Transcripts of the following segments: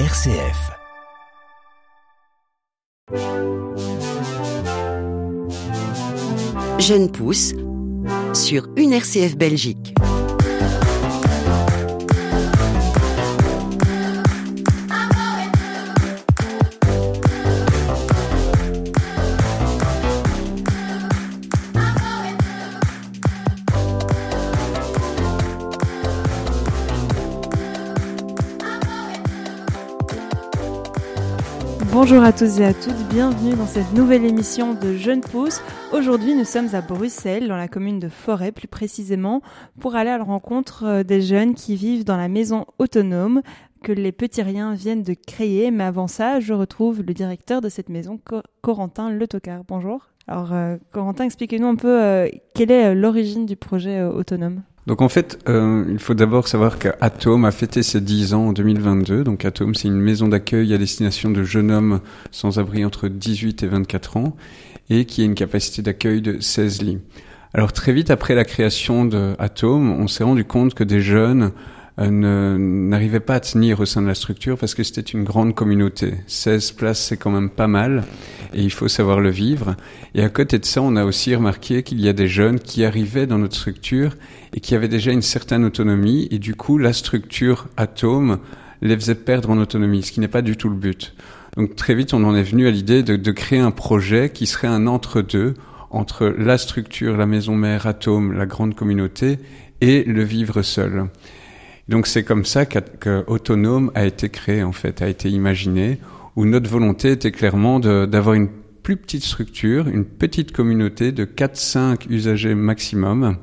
RCF. Jeune pousse sur une RCF Belgique. Bonjour à tous et à toutes, bienvenue dans cette nouvelle émission de Jeunes Pousses. Aujourd'hui, nous sommes à Bruxelles, dans la commune de Forêt plus précisément, pour aller à la rencontre euh, des jeunes qui vivent dans la maison autonome que les petits riens viennent de créer. Mais avant ça, je retrouve le directeur de cette maison, Corentin Le Tocard. Bonjour. Alors, euh, Corentin, expliquez-nous un peu euh, quelle est l'origine du projet autonome? Donc en fait, euh, il faut d'abord savoir qu'Atom a fêté ses 10 ans en 2022. Donc Atom, c'est une maison d'accueil à destination de jeunes hommes sans abri entre 18 et 24 ans et qui a une capacité d'accueil de 16 lits. Alors très vite après la création de Atom, on s'est rendu compte que des jeunes n'arrivait pas à tenir au sein de la structure parce que c'était une grande communauté. 16 places, c'est quand même pas mal et il faut savoir le vivre. Et à côté de ça, on a aussi remarqué qu'il y a des jeunes qui arrivaient dans notre structure et qui avaient déjà une certaine autonomie et du coup, la structure atome les faisait perdre en autonomie, ce qui n'est pas du tout le but. Donc très vite, on en est venu à l'idée de, de créer un projet qui serait un entre-deux entre la structure, la maison mère atome, la grande communauté et le vivre seul. Donc c'est comme ça qu'Autonome a été créé en fait, a été imaginé, où notre volonté était clairement d'avoir une plus petite structure, une petite communauté de 4-5 usagers maximum.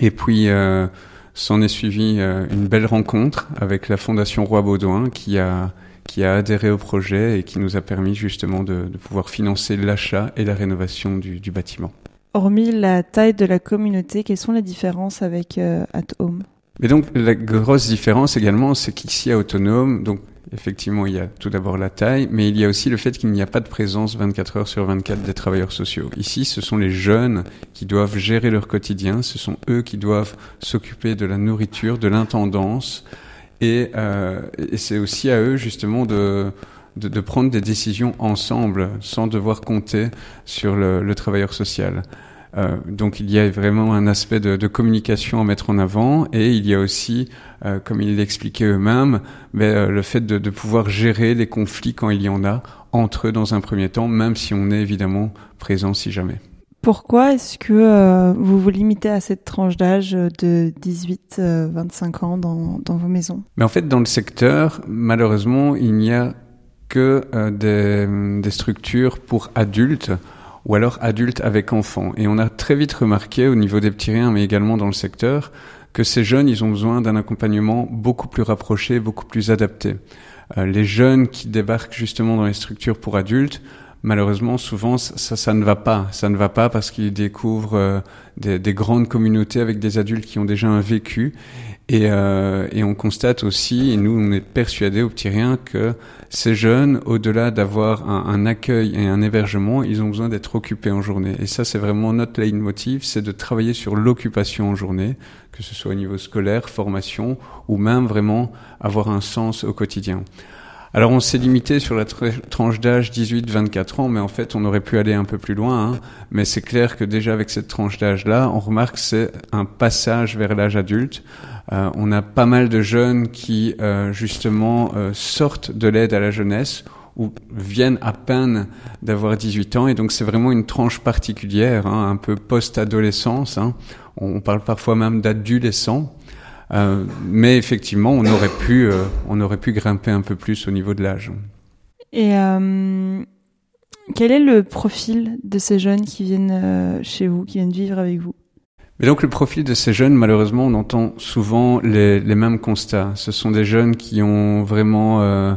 Et puis euh, s'en est suivi euh, une belle rencontre avec la Fondation Roi Baudouin qui a qui a adhéré au projet et qui nous a permis justement de, pouvoir financer l'achat et la rénovation du, du, bâtiment. Hormis la taille de la communauté, quelles sont les différences avec euh, At Home? Mais donc la grosse différence également, c'est qu'ici à Autonome, donc effectivement il y a tout d'abord la taille, mais il y a aussi le fait qu'il n'y a pas de présence 24 heures sur 24 des travailleurs sociaux. Ici, ce sont les jeunes qui doivent gérer leur quotidien, ce sont eux qui doivent s'occuper de la nourriture, de l'intendance, et, euh, et c'est aussi à eux justement de, de, de, prendre des décisions ensemble, sans devoir compter sur le, le travailleur social. Euh, donc il y a vraiment un aspect de, de, communication à mettre en avant et il y a aussi, euh, comme ils l'expliquaient eux-mêmes, euh, le fait de, de, pouvoir gérer les conflits quand il y en a entre eux dans un premier temps, même si on est évidemment présent si jamais. Pourquoi est-ce que euh, vous vous limitez à cette tranche d'âge de 18-25 ans dans, dans, vos maisons? Mais en fait, dans le secteur, malheureusement, il n'y a que des, des structures pour adultes ou alors adultes avec enfants. Et on a très vite remarqué au niveau des petits riens, mais également dans le secteur, que ces jeunes, ils ont besoin d'un accompagnement beaucoup plus rapproché, beaucoup plus adapté. Euh, les jeunes qui débarquent justement dans les structures pour adultes, malheureusement, souvent, ça, ça ne va pas. Ça ne va pas parce qu'ils découvrent euh, des, des, grandes communautés avec des adultes qui ont déjà un vécu. Et, euh, et on constate aussi, et nous, on est persuadés au petit rien, que ces jeunes, au-delà d'avoir un, un, accueil et un hébergement, ils ont besoin d'être occupés en journée. Et ça, c'est vraiment notre leitmotiv, c'est de travailler sur l'occupation en journée, que ce soit au niveau scolaire, formation, ou même vraiment avoir un sens au quotidien. Alors on s'est limité sur la tranche d'âge 18-24 ans, mais en fait on aurait pu aller un peu plus loin. Hein. Mais c'est clair que déjà avec cette tranche d'âge-là, on remarque que c'est un passage vers l'âge adulte. Euh, on a pas mal de jeunes qui euh, justement euh, sortent de l'aide à la jeunesse ou viennent à peine d'avoir 18 ans et donc c'est vraiment une tranche particulière, hein, un peu post-adolescence. Hein. On parle parfois même d'adolescents. Euh, mais effectivement, on aurait pu, euh, on aurait pu grimper un peu plus au niveau de l'âge. Et euh, quel est le profil de ces jeunes qui viennent chez vous, qui viennent vivre avec vous? Mais donc le profil de ces jeunes, malheureusement, on entend souvent les, les mêmes constats. Ce sont des jeunes qui ont vraiment euh,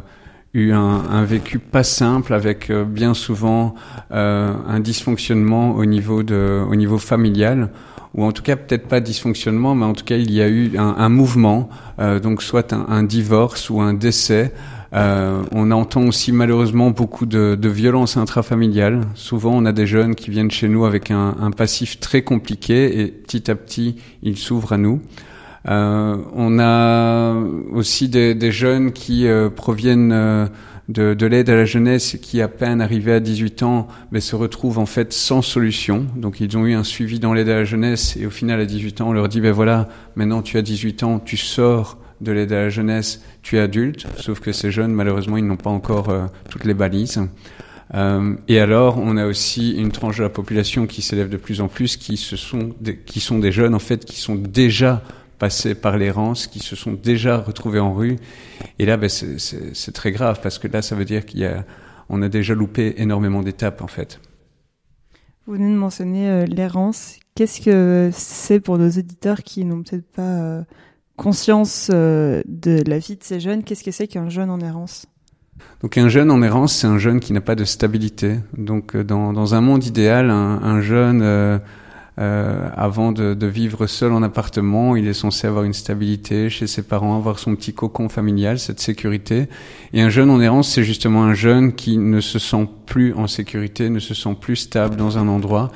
eu un, un, vécu pas simple, avec euh, bien souvent euh, un dysfonctionnement au niveau de, au niveau familial ou en tout cas peut-être pas dysfonctionnement, mais en tout cas il y a eu un, un mouvement, euh, donc soit un, un, divorce ou un décès. Euh, on entend aussi malheureusement beaucoup de, de violences intrafamiliales. Souvent, on a des jeunes qui viennent chez nous avec un, un passif très compliqué et petit à petit, ils s'ouvrent à nous. Euh, on a aussi des, des jeunes qui euh, proviennent euh, de, de l'aide à la jeunesse qui, à peine arrivés à 18 ans, mais se retrouvent en fait sans solution. Donc ils ont eu un suivi dans l'aide à la jeunesse et au final, à 18 ans, on leur dit, ben voilà, maintenant tu as 18 ans, tu sors de l'aide à la jeunesse, tu es adulte. Sauf que ces jeunes, malheureusement, ils n'ont pas encore toutes les balises. Euh, et alors, on a aussi une tranche de la population qui s'élève de plus en plus, qui, se sont qui sont des jeunes en fait, qui sont déjà passés par l'errance, qui se sont déjà retrouvés en rue. Et là, ben, c'est très grave parce que là, ça veut dire qu'il y a, on a déjà loupé énormément d'étapes en fait. Vous venez de mentionner euh, l'errance. Qu'est-ce que c'est pour nos éditeurs qui n'ont peut-être pas euh, conscience euh, de la vie de ces jeunes? Qu'est-ce que c'est qu'un jeune en errance? Donc un jeune en errance, c'est un jeune qui n'a pas de stabilité. Donc dans, dans un monde idéal, un, un jeune, euh, avant de, de, vivre seul en appartement, il est censé avoir une stabilité chez ses parents, avoir son petit cocon familial, cette sécurité. Et un jeune en errance, c'est justement un jeune qui ne se sent plus en sécurité, ne se sent plus stable dans un endroit,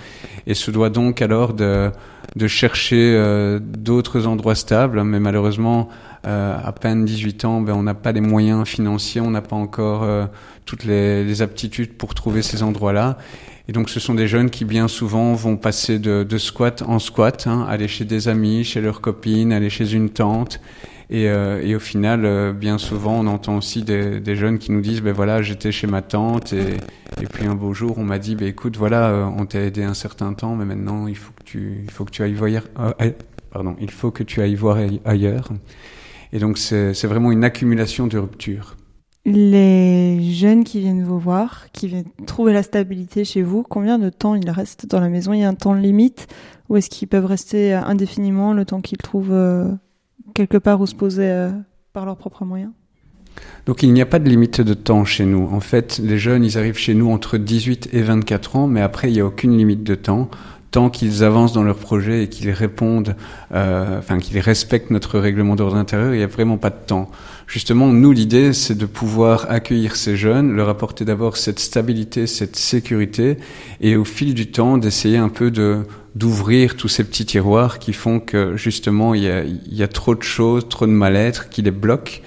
et se doit donc alors de, de chercher euh, d'autres endroits stables. Mais malheureusement, euh, à peine 18 ans, ben, on n'a pas les moyens financiers, on n'a pas encore euh, toutes les, les, aptitudes pour trouver ces endroits-là. Et donc, ce sont des jeunes qui bien souvent vont passer de, de squat en squat, hein, aller chez des amis, chez leurs copines, aller chez une tante. Et, euh, et au final, euh, bien souvent, on entend aussi des, des, jeunes qui nous disent, ben voilà, j'étais chez ma tante et, et puis un beau jour, on m'a dit, ben écoute, voilà, euh, on t'a aidé un certain temps, mais maintenant, il faut que tu, il faut que tu ailles voir, pardon, il faut que tu ailles voir ailleurs. Et donc c'est vraiment une accumulation de ruptures. Les jeunes qui viennent vous voir, qui viennent trouver la stabilité chez vous, combien de temps ils restent dans la maison? Il y a un temps limite ou est-ce qu'ils peuvent rester indéfiniment le temps qu'ils trouvent euh, quelque part où se poser euh, par leurs propres moyens? Donc il n'y a pas de limite de temps chez nous. En fait, les jeunes, ils arrivent chez nous entre 18 et 24 ans, mais après, il n'y a aucune limite de temps tant qu'ils avancent dans leur projet et qu'ils répondent, euh, enfin qu'ils respectent notre règlement d'ordre intérieur, il n'y a vraiment pas de temps. Justement, nous, l'idée, c'est de pouvoir accueillir ces jeunes, leur apporter d'abord cette stabilité, cette sécurité, et au fil du temps, d'essayer un peu de d'ouvrir tous ces petits tiroirs qui font que justement il y a, trop de choses, trop de mal-être qui les bloquent.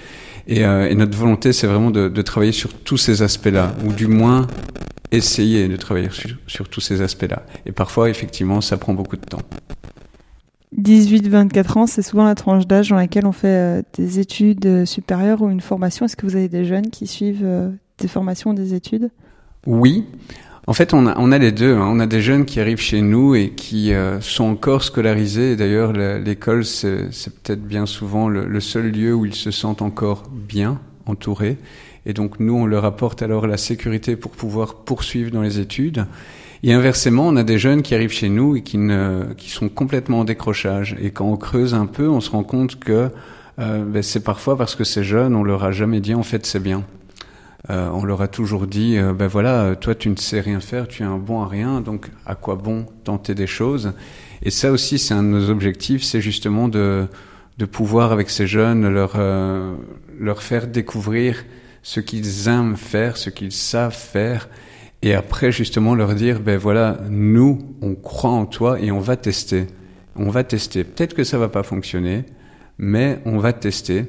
Et, euh, et notre volonté, c'est vraiment de, de travailler sur tous ces aspects-là, ou du moins essayer de travailler sur, sur tous ces aspects-là. Et parfois, effectivement, ça prend beaucoup de temps. 18-24 ans, c'est souvent la tranche d'âge dans laquelle on fait euh, des études euh, supérieures ou une formation. Est-ce que vous avez des jeunes qui suivent euh, des formations, des études? Oui. En fait, on a, les deux. Hein. On a des jeunes qui arrivent chez nous et qui sont encore scolarisés. D'ailleurs, l'école, c'est peut-être bien souvent le, seul lieu où ils se sentent encore bien entourés. Et donc nous, on leur apporte alors la sécurité pour pouvoir poursuivre dans les études. Et inversement, on a des jeunes qui arrivent chez nous et qui, ne, qui sont complètement en décrochage. Et quand on creuse un peu, on se rend compte que euh, ben c'est parfois parce que ces jeunes, on leur a jamais dit en fait c'est bien. Euh, on leur a toujours dit euh, ben voilà, toi tu ne sais rien faire, tu es un bon à rien, donc à quoi bon tenter des choses? Et ça aussi, c'est un de nos objectifs, c'est justement de de pouvoir avec ces jeunes leur euh, leur faire découvrir ce qu'ils aiment faire, ce qu'ils savent faire, et après justement leur dire, ben voilà, nous, on croit en toi et on va tester. On va tester. Peut-être que ça va pas fonctionner, mais on va tester.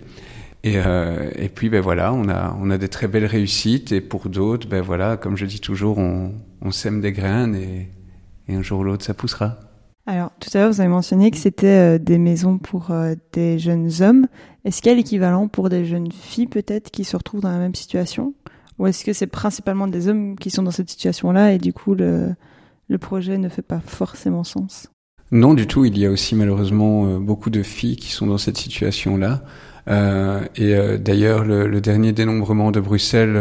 Et, euh, et puis ben voilà, on a on a des très belles réussites et pour d'autres, ben voilà, comme je dis toujours, on, on sème des graines et, et un jour ou l'autre ça poussera. Alors, tout à l'heure, vous avez mentionné que c'était euh, des maisons pour euh, des jeunes hommes. Est-ce qu'il y a l'équivalent pour des jeunes filles, peut-être, qui se retrouvent dans la même situation? Ou est-ce que c'est principalement des hommes qui sont dans cette situation-là et du coup, le, projet ne fait pas forcément sens? Non, du tout. Il y a aussi malheureusement euh, beaucoup de filles qui sont dans cette situation-là. Euh, et euh, d'ailleurs, le, dernier dénombrement de Bruxelles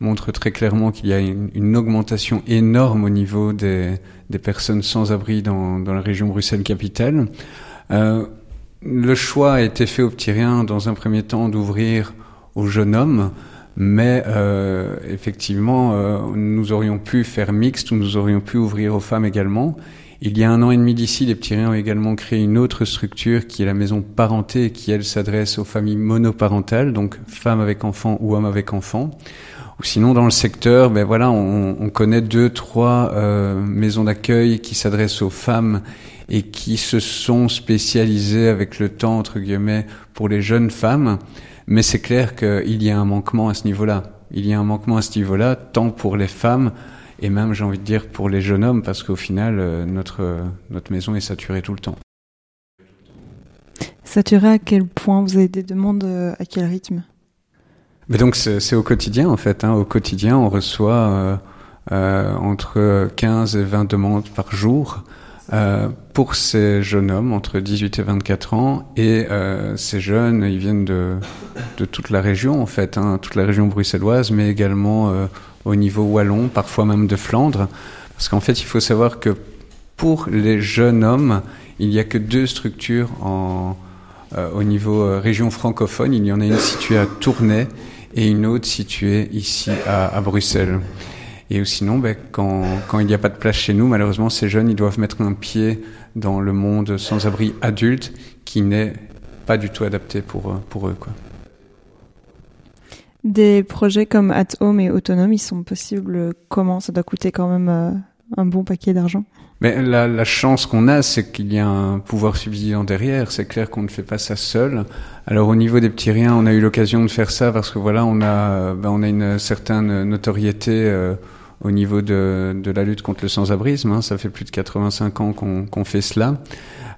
montre très clairement qu'il y a une, augmentation énorme au niveau des, personnes sans abri dans, dans la région Bruxelles-Capitale. Le choix a été fait au petit rien dans un premier temps d'ouvrir aux jeunes hommes, mais euh, effectivement, euh, nous aurions pu faire mixte ou nous aurions pu ouvrir aux femmes également. Il y a un an et demi d'ici, les petits riens ont également créé une autre structure qui est la maison parentée, qui elle s'adresse aux familles monoparentales, donc femmes avec enfants ou hommes avec enfants Ou sinon, dans le secteur, ben voilà, on, on connaît deux, trois euh, maisons d'accueil qui s'adressent aux femmes et qui se sont spécialisées avec le temps, entre guillemets, pour les jeunes femmes. Mais c'est clair qu'il y a un manquement à ce niveau-là. Il y a un manquement à ce niveau-là, tant pour les femmes et même, j'ai envie de dire, pour les jeunes hommes, parce qu'au final, euh, notre, notre maison est saturée tout le temps. Saturée à quel point Vous avez des demandes euh, à quel rythme? Mais donc c'est au quotidien en fait. Hein. Au quotidien, on reçoit euh, euh, entre 15 et 20 demandes par jour euh, pour ces jeunes hommes entre 18 et 24 ans. Et euh, ces jeunes, ils viennent de, de toute la région en fait, hein, toute la région bruxelloise, mais également euh, au niveau wallon, parfois même de Flandre. Parce qu'en fait, il faut savoir que pour les jeunes hommes, il n'y a que deux structures en, euh, au niveau région francophone. Il y en a une située à Tournai et une autre située ici à, à Bruxelles. Et sinon, ben, quand, quand il n'y a pas de place chez nous, malheureusement, ces jeunes, ils doivent mettre un pied dans le monde sans-abri adulte qui n'est pas du tout adapté pour, pour eux. Quoi. Des projets comme At Home et Autonome, ils sont possibles comment? Ça doit coûter quand même euh, un bon paquet d'argent mais la, la chance qu'on a, c'est qu'il y a un pouvoir subsidiant derrière. C'est clair qu'on ne fait pas ça seul. Alors au niveau des petits riens, on a eu l'occasion de faire ça parce que voilà, on a, ben, on a une certaine notoriété euh, au niveau de, de, la lutte contre le sans-abrisme. Hein. Ça fait plus de 85 ans qu'on qu'on fait cela.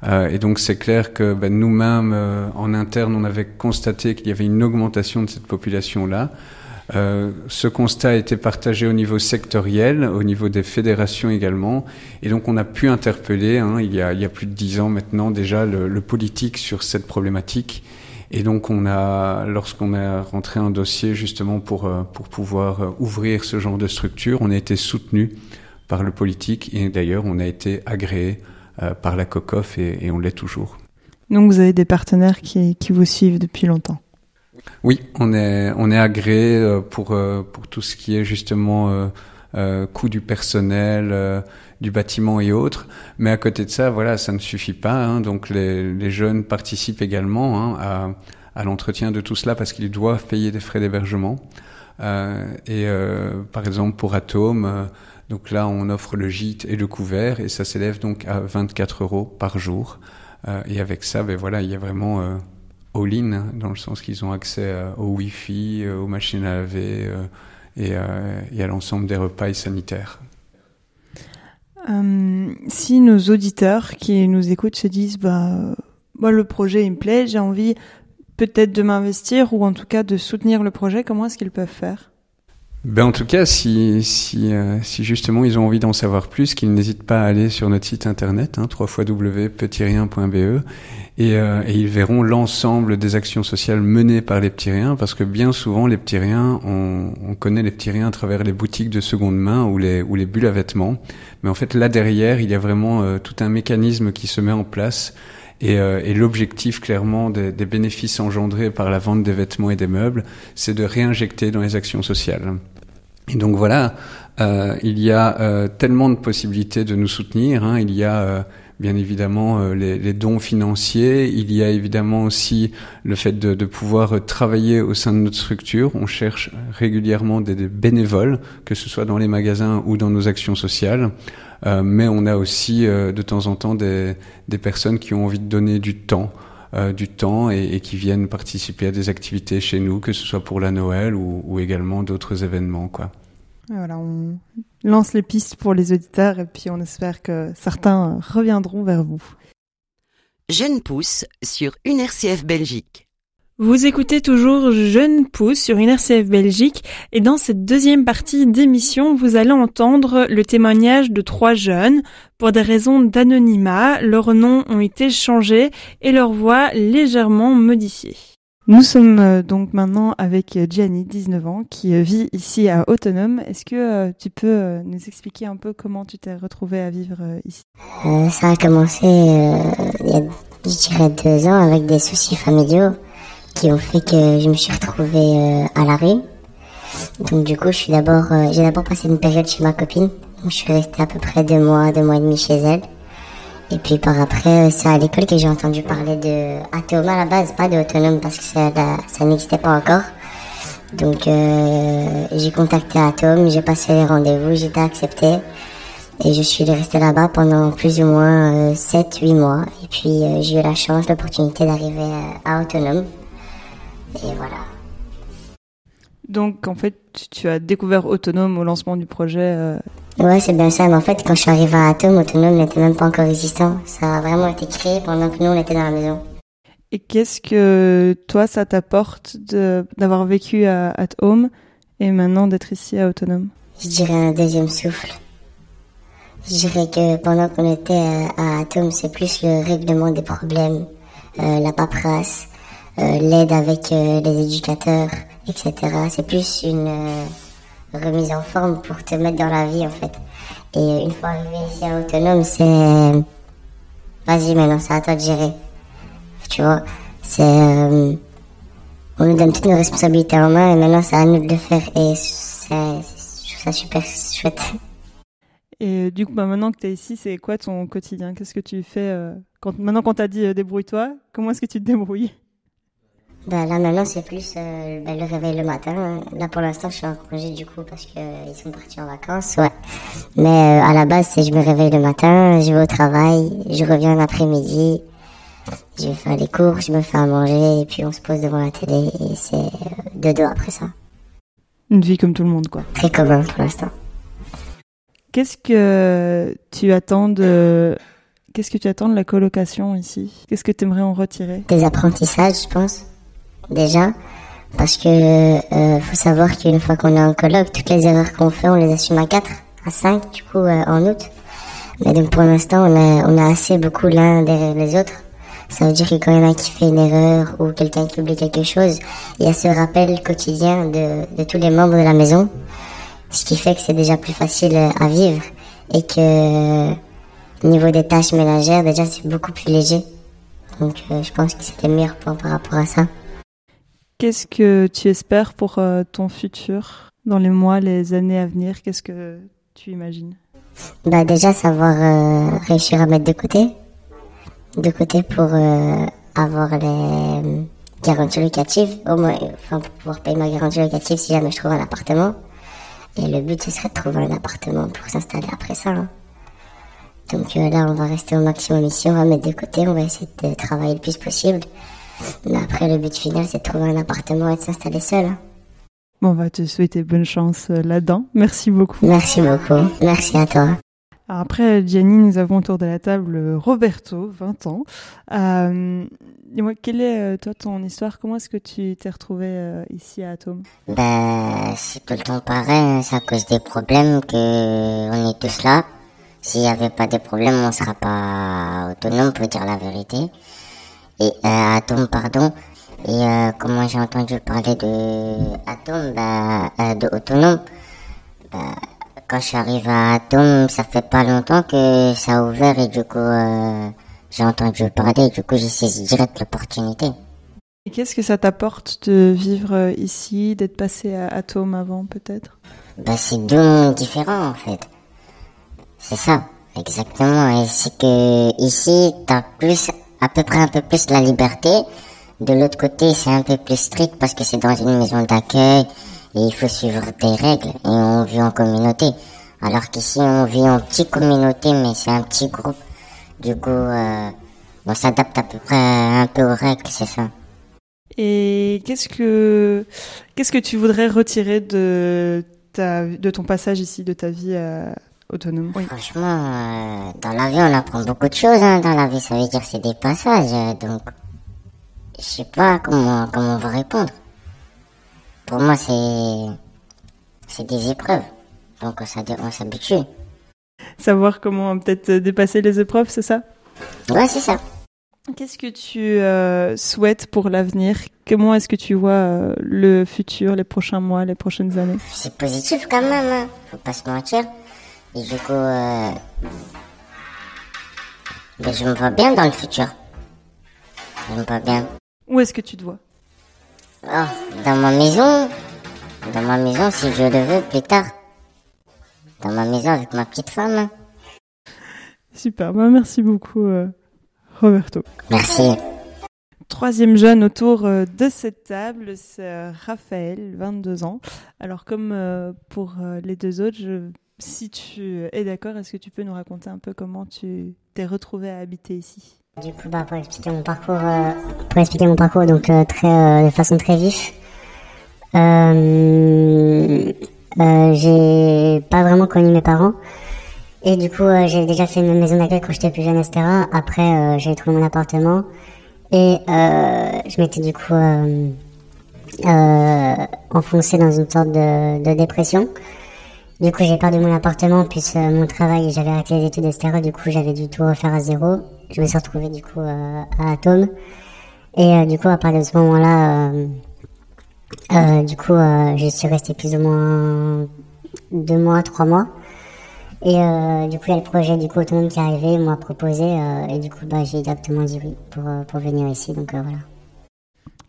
Euh, et donc c'est clair que ben, nous-mêmes, euh, en interne, on avait constaté qu'il y avait une augmentation de cette population-là. Euh, ce constat a été partagé au niveau sectoriel, au niveau des fédérations également, et donc on a pu interpeller, hein, il, y a, il, y a, plus de dix ans maintenant déjà, le, le, politique sur cette problématique. Et donc on a, lorsqu'on a rentré un dossier justement pour euh, pour pouvoir euh, ouvrir ce genre de structure, on a été soutenu par le politique et d'ailleurs on a été agréé par la COCOF et, et on l'est toujours. Donc vous avez des partenaires qui, qui vous suivent depuis longtemps. Oui, on est on est agréé euh, pour euh, pour tout ce qui est justement euh, euh, coût du personnel, euh, du bâtiment et autres. Mais à côté de ça, voilà, ça ne suffit pas. Hein, donc les, les jeunes participent également hein, à, à l'entretien de tout cela parce qu'ils doivent payer des frais d'hébergement. Euh, et par exemple pour Atome, donc là on offre le gîte et le couvert et ça s'élève donc à 24 euros par jour. et avec ça, ben voilà, il y a vraiment all-in, dans le sens qu'ils ont accès euh, au Wi-Fi, euh, aux machines à laver euh, et, à l'ensemble des repas sanitaires. Si nos auditeurs qui nous écoutent se disent bah, moi le projet me plaît, j'ai envie peut-être de m'investir ou en tout cas de soutenir le projet, comment est-ce qu'ils peuvent faire? Ben en tout cas, si, si, euh, si justement ils ont envie d'en savoir plus, qu'ils n'hésitent pas à aller sur notre site internet, hein, www.petitsriens.be, et, euh, et ils verront l'ensemble des actions sociales menées par les petits riens, parce que bien souvent les petits riens, on, on connaît les petits riens à travers les boutiques de seconde main ou les, ou les bulles à vêtements, mais en fait là derrière, il y a vraiment euh, tout un mécanisme qui se met en place et, euh, et l'objectif clairement des, des, bénéfices engendrés par la vente des vêtements et des meubles, c'est de réinjecter dans les actions sociales. Et donc voilà, euh, il y a euh, tellement de possibilités de nous soutenir. Hein. Il y a bien évidemment euh, les, dons financiers, il y a évidemment aussi le fait de, pouvoir travailler au sein de notre structure. On cherche régulièrement des, bénévoles, que ce soit dans les magasins ou dans nos actions sociales. Euh, mais on a aussi euh, de temps en temps des, personnes qui ont envie de donner du temps. Euh, du temps et, et, qui viennent participer à des activités chez nous, que ce soit pour la Noël ou, ou également d'autres événements. Quoi. Voilà, on lance les pistes pour les auditeurs et puis on espère que certains reviendront vers vous. Jeune pousse sur une RCF Belgique. Vous écoutez toujours Jeune Pousse sur une RCF Belgique et dans cette deuxième partie d'émission, vous allez entendre le témoignage de trois jeunes. Pour des raisons d'anonymat, leurs noms ont été changés et leur voix légèrement modifiée. Nous sommes donc maintenant avec Gianni, 19 ans, qui vit ici à Autonome. Est-ce que tu peux nous expliquer un peu comment tu t'es retrouvé à vivre ici? Euh, Ça a commencé euh, il y a, je dirais, deux ans avec des soucis familiaux qui ont fait que je me suis retrouvée euh, à la rue. Donc du coup, je suis d'abord, euh, j'ai d'abord passé une période chez ma copine. Je suis restée à peu près deux mois, deux mois et demi chez elle. Et puis par après, euh, c'est à l'école que j'ai entendu parler de Athéoma à la base, pas de Autonome parce que ça, ça n'existait pas encore. Donc euh, j'ai contacté Atom, j'ai passé les rendez-vous, j'ai été acceptée. Et je suis restée là-bas pendant plus ou moins 7-8 mois. Et puis j'ai eu la chance, l'opportunité d'arriver à Autonome. Et voilà. Donc en fait, tu as découvert Autonome au lancement du projet. Euh... Ouais, c'est bien ça. Mais en fait, quand je suis arrivée à Atom, Autonome n'était même pas encore existant. Ça a vraiment été créé pendant que nous, on était dans la maison. Et qu'est-ce que toi, ça t'apporte d'avoir vécu à At Home et maintenant d'être ici à Autonome? Je dirais un deuxième souffle. Je dirais que pendant qu'on était à Atom, c'est plus le règlement des problèmes, euh, la paperasse, euh, l'aide avec euh, les éducateurs, etc. C'est plus une euh, remise en forme pour te mettre dans la vie en fait. Et une fois arrivé ici à autonome, c'est vas-y maintenant c'est à toi de gérer. Tu vois, on nous donne toutes nos responsabilités en main et maintenant c'est à nous de le faire et c'est je ça super chouette. Et du coup, bah maintenant que tu es ici, c'est quoi ton quotidien? Qu'est-ce que tu fais quand, Maintenant qu'on t'a dit débrouille-toi, comment est-ce que tu te débrouilles? Bah, là maintenant c'est plus euh, bah, le réveil le matin. Là pour l'instant je suis en congé du coup parce qu'ils euh, sont partis en vacances. Ouais. Mais euh, à la base c'est je me réveille le matin, je vais au travail, je reviens l'après-midi, je vais faire les cours, je me fais à manger et puis on se pose devant la télé et c'est de deux après ça. Une vie comme tout le monde quoi. Très commun pour l'instant. Qu'est-ce que tu attends de Qu'est-ce que tu attends de la colocation ici? Qu'est-ce que tu aimerais en retirer? Des apprentissages, je pense déjà, parce que euh, faut savoir qu'une fois qu'on est en colloque, toutes les erreurs qu'on fait, on les assume à 4, à 5 du coup euh, en août. Mais donc pour l'instant, on a, on a assez beaucoup l'un derrière les autres. Ça veut dire que quand il y en a qui fait une erreur ou quelqu'un qui oublie quelque chose, il y a ce rappel quotidien de, de tous les membres de la maison, ce qui fait que c'est déjà plus facile à vivre et que au niveau des tâches ménagères, déjà c'est beaucoup plus léger. Donc euh, je pense que c'est le meilleur point par rapport à ça. Qu'est-ce que tu espères pour euh, ton futur dans les mois, les années à venir? Qu'est-ce que tu imagines? Bah Déjà, savoir euh, réussir à mettre de côté. De côté pour euh, avoir les garanties locatives, au moins, enfin, pour pouvoir payer ma garantie locative si jamais je trouve un appartement. Et le but, ce serait de trouver un appartement pour s'installer après ça. Hein. Donc là, on va rester au maximum ici, on va mettre de côté, on va essayer de travailler le plus possible. Après, le but final, c'est de trouver un appartement et de s'installer seul. Hein. Bon, on va te souhaiter bonne chance euh, là-dedans. Merci beaucoup. Merci beaucoup. Merci à toi. après Gianni, nous avons autour de la table Roberto, 20 ans. Euh, Dis-moi, quelle est euh, toi ton histoire? Comment est-ce que tu t'es retrouvé euh, ici à Atom Ben, c'est tout le temps pareil. Hein. C'est à cause des problèmes que on est tous là. S'il n'y avait pas de problèmes, on ne sera pas autonome, pour dire la vérité et euh, Atom, pardon. Et euh, comment j'ai entendu parler de Atom, bah, euh, de Autonome, bah, quand je suis arrivé à Atom, ça fait pas longtemps que ça a ouvert et du coup, euh, j'ai entendu parler et du coup, j'ai saisi direct l'opportunité. Et qu'est-ce que ça t'apporte de vivre ici, d'être passé à Atom avant peut-être? Bah, c'est deux mondes différents en fait. C'est ça, exactement. Et c'est que ici, t'as plus à peu près un peu plus la liberté. De l'autre côté, c'est un peu plus strict parce que c'est dans une maison d'accueil et il faut suivre des règles et on vit en communauté. Alors qu'ici, on vit en petite communauté, mais c'est un petit groupe. Du coup, euh, on s'adapte à peu près un peu aux règles, c'est ça. Et qu'est-ce que qu'est-ce que tu voudrais retirer de ta de ton passage ici, de ta vie à, autonome Franchement, euh, dans la vie, on apprend beaucoup de choses. Hein, dans la vie, ça veut dire c'est des passages. Euh, donc, je sais pas comment comment on va répondre. Pour moi, c'est c'est des épreuves. Donc, on s'habitue. Savoir comment peut-être dépasser les épreuves, c'est ça? Ouais, c'est ça. Qu'est-ce que tu euh, souhaites pour l'avenir? Comment est-ce que tu vois le futur, les prochains mois, les prochaines années? C'est positif quand même, hein. faut pas se mentir. Et du coup, euh, ben, je me vois bien dans le futur. Je me vois bien. Où est-ce que tu te vois? Oh, Dans ma maison. Dans ma maison, si je le veux, plus tard. Dans ma maison avec ma petite femme. Super, bah, merci beaucoup, euh, Roberto. Merci. Troisième jeune autour de cette table, c'est Raphaël, 22 ans. Alors comme pour les deux autres, je si tu es d'accord, est-ce que tu peux nous raconter un peu comment tu t'es retrouvé à habiter ici? Du coup, bah, pour expliquer mon parcours, euh, pour expliquer mon parcours donc euh, très, euh, de façon très vif, j'ai pas vraiment connu mes parents. Et du coup, j'ai déjà fait une maison d'accueil quand j'étais plus jeune, etc. Après, j'ai trouvé mon appartement et je m'étais du coup enfoncé dans une sorte de, de dépression. Du coup, j'ai perdu mon appartement, puis euh, mon travail, j'avais arrêté les études, etc. Du coup, j'avais du tout refaire à zéro. Je me suis retrouvé du coup euh, à Atome. Et euh, du coup, à partir de ce moment-là, du coup, je suis resté plus ou moins deux mois, trois mois. Et du coup, il y a le projet du coup autonome qui est arrivé, m'a proposé, et du coup, bah, j'ai directement dit oui pour, pour venir ici. Donc voilà.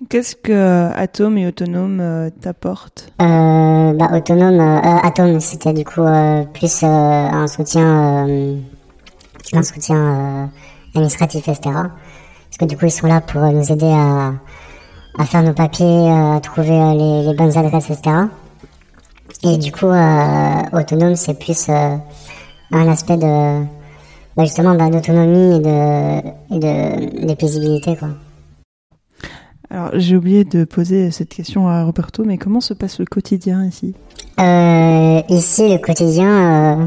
Qu'est-ce que Atom et Autonome euh, t'apportent? Euh, bah, Autonome, euh, Atom, c'était du coup plus un soutien, un soutien administratif, etc. Parce que du coup, ils sont là pour nous aider à, à faire nos papiers, à trouver les, les, bonnes adresses, etc. Et du coup, Autonome, c'est plus un aspect de, bah, justement, bah, d'autonomie et de, et de, de paisibilité, quoi. Alors, j'ai oublié de poser cette question à Roberto, mais comment se passe le quotidien ici? Euh, Ici, le quotidien, euh,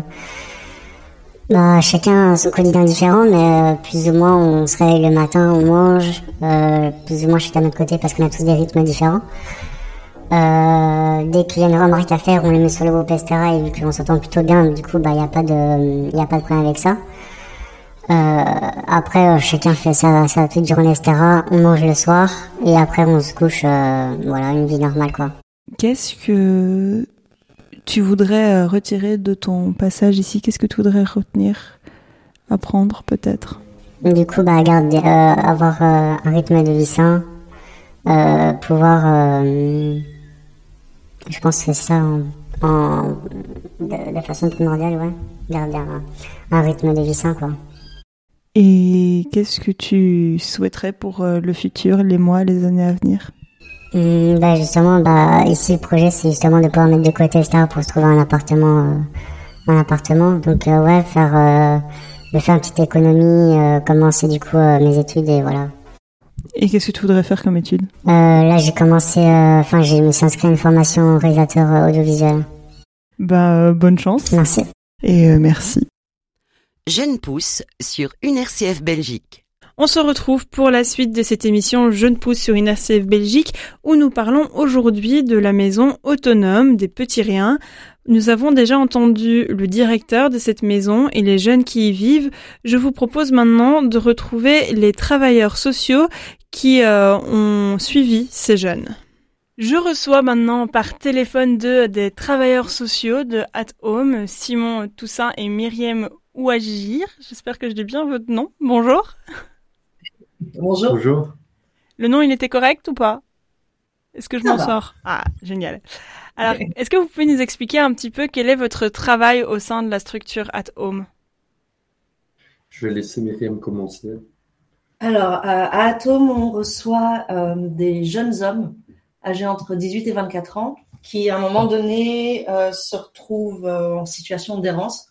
bah, chacun a son quotidien différent, mais euh, plus ou moins, on se réveille le matin, on mange, euh, plus ou moins chacun de notre côté, parce qu'on a tous des rythmes différents. dès qu'il y a une remarque à faire, on les met sur le groupe, etc. Et vu qu'on s'entend plutôt bien, du coup, bah, il n'y a pas de, y a pas de problème avec ça. Euh, après, euh, chacun fait sa, sa petite journée, etc. On mange le soir et après on se couche. Euh, voilà, une vie normale, quoi. Qu'est-ce que tu voudrais retirer de ton passage ici? Qu'est-ce que tu voudrais retenir, apprendre peut-être? Du coup, bah, garder, avoir un rythme de vie sain, pouvoir, je pense que c'est ça, en, de, façon primordiale, ouais, garder un, un rythme de vie sain, quoi. Et qu'est-ce que tu souhaiterais pour euh, le futur, les mois, les années à venir? Mmh, bah Justement, bah, ici, le projet, c'est justement de pouvoir mettre de côté ça pour se trouver un appartement. Euh, un appartement. Donc, euh, ouais, faire, euh, faire une petite économie, commencer du coup mes études et voilà. Et qu'est-ce que tu voudrais faire comme études Là, j'ai commencé, enfin, j'ai me suis inscrit à une formation réalisateur audiovisuel. Bah, bonne chance. Merci. Et merci. Jeune Pousse sur une RCF Belgique. On se retrouve pour la suite de cette émission Jeune Pousse sur une RCF Belgique où nous parlons aujourd'hui de la maison autonome des petits riens. Nous avons déjà entendu le directeur de cette maison et les jeunes qui y vivent. Je vous propose maintenant de retrouver les travailleurs sociaux qui euh, ont suivi ces jeunes. Je reçois maintenant par téléphone deux des travailleurs sociaux de At Home, Simon Toussaint et Myriam ou agir. J'espère que je dis bien votre nom. Bonjour. Bonjour. Bonjour. Le nom, il était correct ou pas? Est-ce que je m'en sors? Ah, génial. Alors, est-ce que vous pouvez nous expliquer un petit peu quel est votre travail au sein de la structure At Home? Je vais laisser Myriam commencer. Alors, à At Home, on reçoit euh, des jeunes hommes âgés entre 18 et 24 ans qui, à un moment donné, euh, se retrouvent euh, en situation d'errance,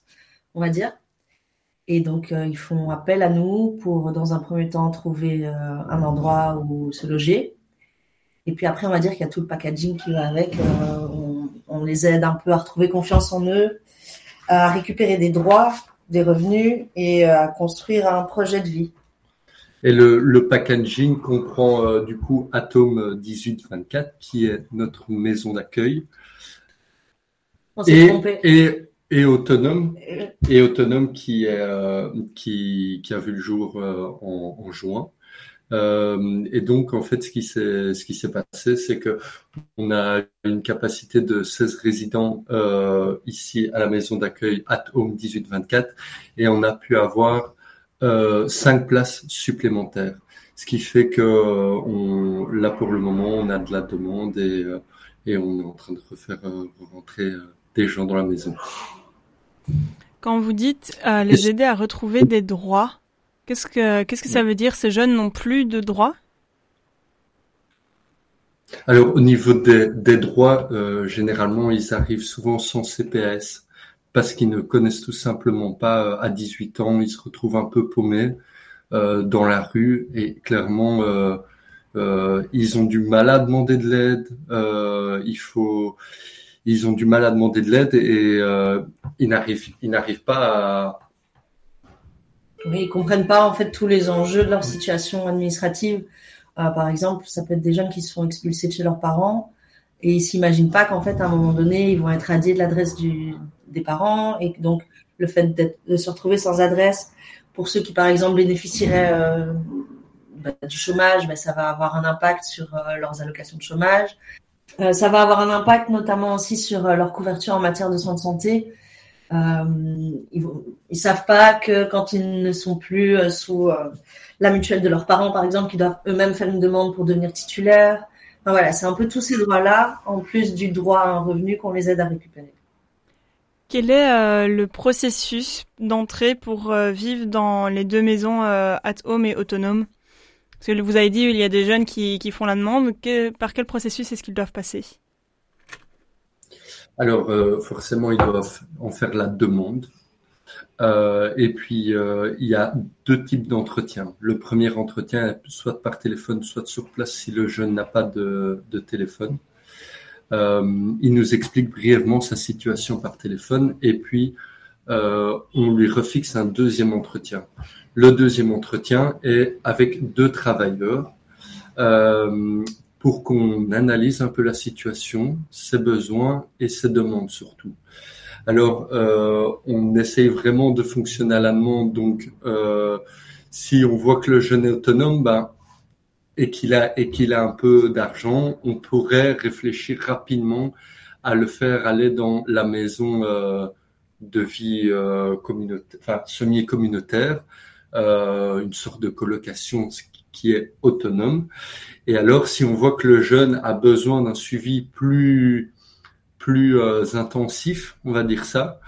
on va dire. Et donc, euh, ils font appel à nous pour, dans un premier temps, trouver euh, un endroit où se loger. Et puis après, on va dire qu'il y a tout le packaging qui va avec. Euh, on, les aide un peu à retrouver confiance en eux, à récupérer des droits, des revenus et à construire un projet de vie. Et le, packaging comprend du coup Atom 1824, qui est notre maison d'accueil. On s'est trompé. Et et autonome, et autonome qui, euh, qui, qui a vu le jour euh, en, en, juin. Euh, et donc, en fait, ce qui s'est, ce qui s'est passé, c'est que on a une capacité de 16 résidents euh, ici à la maison d'accueil At Home 1824 et on a pu avoir euh, 5 places supplémentaires. Ce qui fait que on, là, pour le moment, on a de la demande et, euh, et on est en train de refaire rentrer des gens dans la maison. Quand vous dites euh, les aider à retrouver des droits, qu'est-ce que qu'est-ce que ça veut dire Ces jeunes n'ont plus de droits? Alors au niveau des, des droits, euh, généralement ils arrivent souvent sans CPS parce qu'ils ne connaissent tout simplement pas euh, à 18 ans, ils se retrouvent un peu paumés euh, dans la rue et clairement ils ont du mal à demander de l'aide. Il faut, ils ont du mal à demander de l'aide et ils n'arrivent, ils n'arrivent pas à oui, ils comprennent pas en fait tous les enjeux de leur situation administrative. Euh, par exemple, ça peut être des jeunes qui se font expulser de chez leurs parents et ils s'imaginent pas qu'en fait à un moment donné ils vont être radiés de l'adresse des parents et donc le fait de se retrouver sans adresse pour ceux qui par exemple bénéficieraient euh, bah, du chômage, bah, ça va avoir un impact sur euh, leurs allocations de chômage. Euh, ça va avoir un impact notamment aussi sur euh, leur couverture en matière de soins de santé. ils, ils savent pas que quand ils ne sont plus sous la mutuelle de leurs parents, par exemple, qu'ils doivent eux-mêmes faire une demande pour devenir titulaires. Enfin, voilà, c'est un peu tous ces droits-là, en plus du droit à un revenu qu'on les aide à récupérer. Quel est euh, le processus d'entrée pour euh, vivre dans les deux maisons euh, at home et autonomes Parce que vous avez dit il y a des jeunes qui, font la demande. Que, par quel processus est-ce qu'ils doivent passer? Alors euh, forcément ils doivent en faire la demande. Euh, et puis, euh, il y a deux types d'entretiens. Le premier entretien soit par téléphone, soit sur place si le jeune n'a pas de, de téléphone. Il nous explique brièvement sa situation par téléphone et puis on lui refixe un deuxième entretien. Le deuxième entretien est avec deux travailleurs euh, pour qu'on analyse un peu la situation, ses besoins et ses demandes surtout. Alors, euh, on essaye vraiment de fonctionner à la demande. Donc, euh, si on voit que le jeune est autonome, ben, et qu'il a et qu'il a un peu d'argent, on pourrait réfléchir rapidement à le faire aller dans la maison euh, de vie euh, communautaire, enfin semi-communautaire, euh, une sorte de colocation qui est autonome. Et alors, si on voit que le jeune a besoin d'un suivi plus plus euh, intensif, on va dire ça.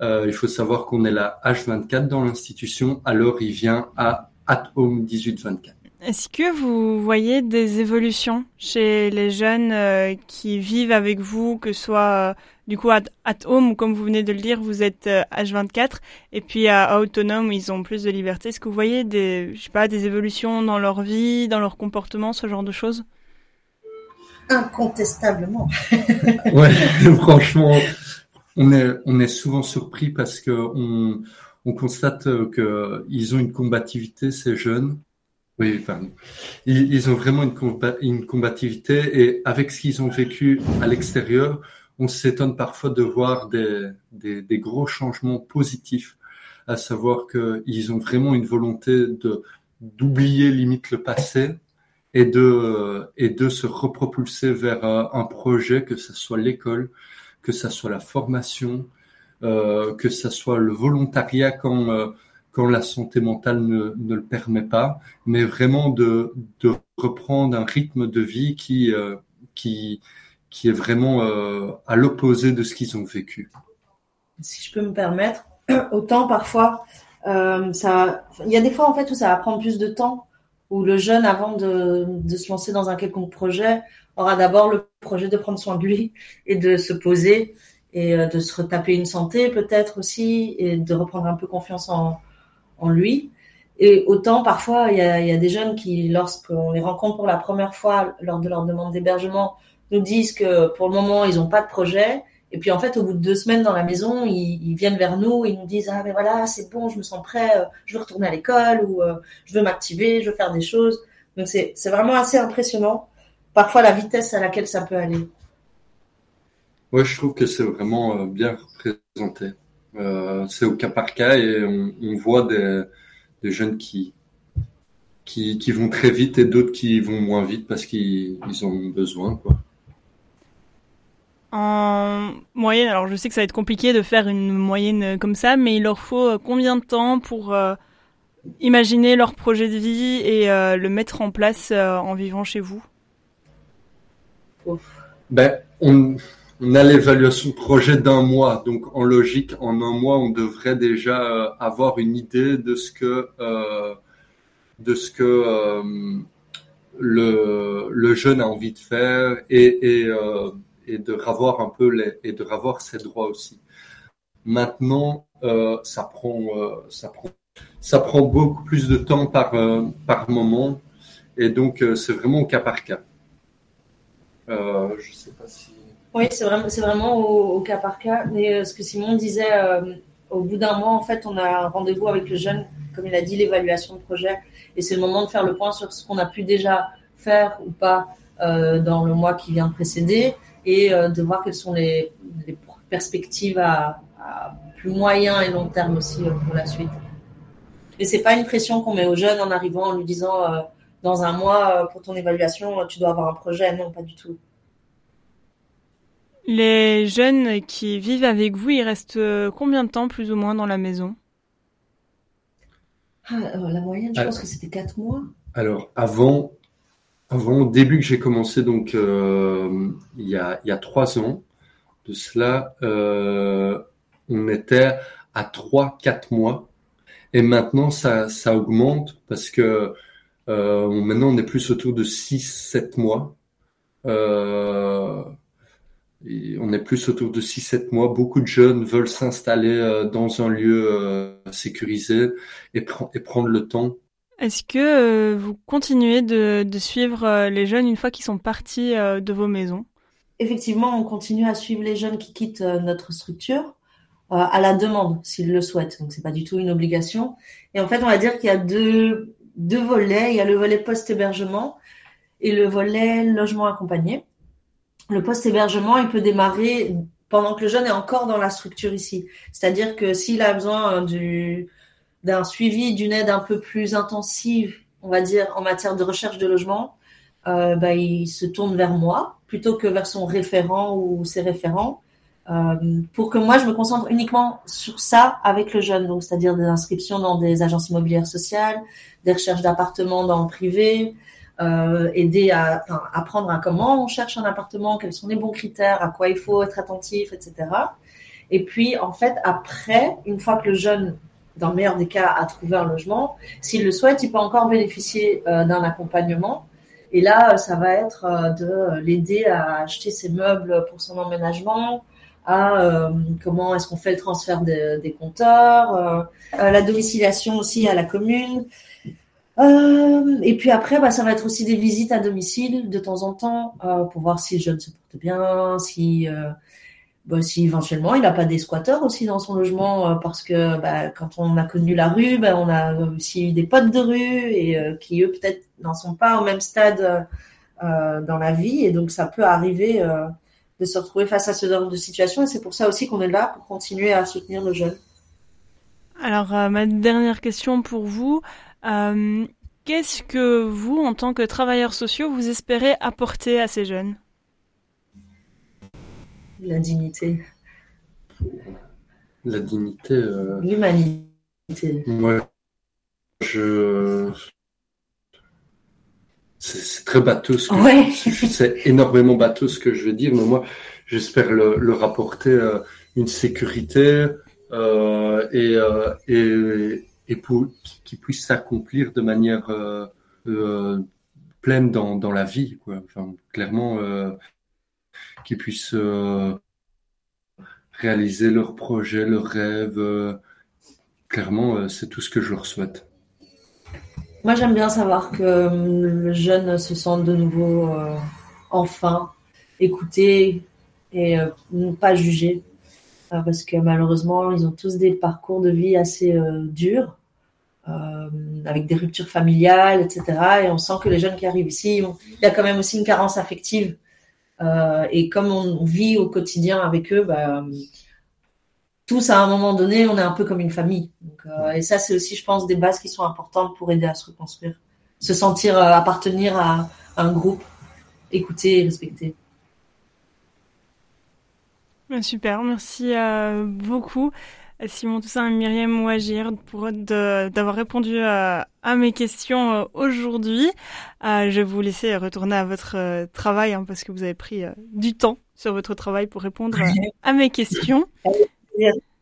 Euh, il faut savoir qu'on est là H24 dans l'institution, alors il vient à At Home 1824. Est-ce que vous voyez des évolutions chez les jeunes euh, qui vivent avec vous, que ce soit du coup at, at, home comme vous venez de le dire, vous êtes euh, H24 et puis à, à autonome ils ont plus de liberté. Est-ce que vous voyez des, je sais pas, des évolutions dans leur vie, dans leur comportement, ce genre de choses? Incontestablement. ouais, franchement, on est on est souvent surpris parce que on on constate que ils ont une combativité ces jeunes oui, pardon. Ils, ils ont vraiment une, combat, une, combativité et avec ce qu'ils ont vécu à l'extérieur, on s'étonne parfois de voir des, gros changements positifs, à savoir qu'ils ont vraiment une volonté de d'oublier limite le passé et de et de se repropulser vers un projet, que ce soit l'école, que ce soit la formation, euh, que ce soit le volontariat quand euh, quand la santé mentale ne, ne, le permet pas, mais vraiment de, de reprendre un rythme de vie qui, euh, qui, qui est vraiment euh, à l'opposé de ce qu'ils ont vécu. Si je peux me permettre, autant parfois, euh, ça, il y a des fois en fait où ça va prendre plus de temps, où le jeune, avant de, se lancer dans un quelconque projet, aura d'abord le projet de prendre soin de lui et de se poser et euh, de se retaper une santé peut-être aussi et de reprendre un peu confiance en, en lui. Et autant parfois, il y a, y a des jeunes qui, lorsqu'on les rencontre pour la première fois lors de leur demande d'hébergement, nous disent que pour le moment, ils n'ont pas de projet. Et puis en fait, au bout de deux semaines dans la maison, ils, viennent vers nous, ils nous disent ah mais voilà, c'est bon, je me sens prêt, euh, je veux retourner à l'école ou euh, je veux m'activer, je veux faire des choses. Donc c'est vraiment assez impressionnant. Parfois la vitesse à laquelle ça peut aller. Ouais, je trouve que c'est vraiment euh, bien représenté. C'est au cas par cas et on, voit des, des, jeunes qui, qui, qui vont très vite et d'autres qui vont moins vite parce qu'ils ils ont besoin. Quoi. En moyenne, alors je sais que ça va être compliqué de faire une moyenne comme ça, mais il leur faut combien de temps pour euh, imaginer leur projet de vie et euh, le mettre en place euh, en vivant chez vous? Ben, on, a l'évaluation de projet d'un mois. Donc, en logique, en un mois, on devrait déjà euh, avoir une idée de ce que, euh, de ce que euh, le, jeune a envie de faire et, euh, et de revoir un peu les, et de revoir ses droits aussi. Maintenant, euh, ça prend euh, ça prend ça prend beaucoup plus de temps par euh, par moment et donc c'est vraiment au cas par cas. Je sais pas si. Oui, c'est vraiment, c'est vraiment au, au, cas par cas. Mais ce que Simon disait, au bout d'un mois, en fait, on a un rendez-vous avec le jeune, comme il a dit, l'évaluation de projet. Et c'est le moment de faire le point sur ce qu'on a pu déjà faire ou pas dans le mois qui vient de précéder et euh, de voir quelles sont les, les perspectives à, à, plus moyen et long terme aussi euh, pour la suite. Et c'est pas une pression qu'on met aux jeunes en arrivant en lui disant euh, dans un mois pour ton évaluation tu dois avoir un projet. Non, pas du tout. Les jeunes qui vivent avec vous, ils restent combien de temps plus ou moins dans la maison? Ah, La moyenne, je alors, pense que c'était 4 mois. Alors, avant, avant au début que j'ai commencé, donc euh, il, y a, il y a 3 ans, de cela, euh, on était à 3-4 mois. Et maintenant, ça, ça augmente parce que euh, maintenant, on est plus autour de 6-7 mois. Euh, on est plus autour de 6-7 mois. Beaucoup de jeunes veulent s'installer euh, dans un lieu euh, sécurisé et, et, prendre le temps. Est-ce que euh, vous continuez de, suivre les jeunes une fois qu'ils sont partis de vos maisons? Effectivement, on continue à suivre les jeunes qui quittent notre structure à la demande, s'ils le souhaitent. Donc, c'est pas du tout une obligation. Et en fait, on va dire qu'il y a deux, deux volets. Il y a le volet post-hébergement et le volet logement accompagné le post-hébergement, il peut démarrer pendant que le jeune est encore dans la structure ici. C'est-à-dire que s'il a besoin du, d'un suivi, d'une aide un peu plus intensive, on va dire, en matière de recherche de logement, euh, bah, il se tourne vers moi plutôt que vers son référent ou ses référents. Euh, pour que moi je me concentre uniquement sur ça avec le jeune, donc c'est-à-dire des inscriptions dans des agences immobilières sociales, des recherches d'appartements dans le privé, euh, aider à apprendre à comment on cherche un appartement, quels sont les bons critères, à quoi il faut être attentif, etc. Et puis, en fait, après, une fois que le jeune, dans le meilleur des cas, a trouvé un logement, s'il le souhaite, il peut encore bénéficier euh, d'un accompagnement. Et là, ça va être euh, de l'aider à acheter ses meubles pour son emménagement, à euh, comment est-ce qu'on fait le transfert de, des compteurs, la domiciliation aussi à la commune. Euh, et puis après, bah, ça va être aussi des visites à domicile de temps en temps euh, pour voir si le jeune se porte bien, si, euh, bah, si éventuellement il n'a pas des squatteurs aussi dans son logement, euh, parce que bah, quand on a connu la rue, bah, on a aussi eu des potes de rue et euh, qui eux peut-être n'en sont pas au même stade euh, dans la vie, et donc ça peut arriver de se retrouver face à ce genre de situation, et c'est pour ça aussi qu'on est là pour continuer à soutenir le jeune. Alors ma dernière question pour vous. Euh, Qu'est-ce que vous, en tant que travailleurs sociaux, vous espérez apporter à ces jeunes? La dignité. La dignité. Euh... L'humanité. Ouais. Je. C'est très bateau ce que ouais. je... C'est énormément bateau ce que je veux dire, mais moi, j'espère le, le, rapporter euh, une sécurité euh, et, et et pour qu'ils puissent s'accomplir de manière pleine dans, dans la vie, quoi. Enfin, clairement, euh, qu'ils puissent euh, réaliser leurs projets, leurs rêves. Euh, clairement, c'est tout ce que je leur souhaite. Moi, j'aime bien savoir que le jeune se sent de nouveau enfin écouté et pas jugé parce que malheureusement, ils ont tous des parcours de vie assez euh, durs, euh, avec des ruptures familiales, etc. Et on sent que les jeunes qui arrivent ici, il y a quand même aussi une carence affective. Euh, et comme on vit au quotidien avec eux, bah, tous à un moment donné, on est un peu comme une famille. Donc, euh, et ça, c'est aussi, je pense, des bases qui sont importantes pour aider à se reconstruire, se sentir euh, appartenir à, à un groupe, écouter et respecter. Super, merci euh, beaucoup Simon Toussaint et Myriam Ouagir pour d'avoir répondu à, à, mes questions euh, aujourd'hui. Euh, je vais vous laisser retourner à votre euh, travail hein, parce que vous avez pris euh, du temps sur votre travail pour répondre à mes questions.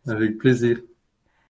Avec plaisir.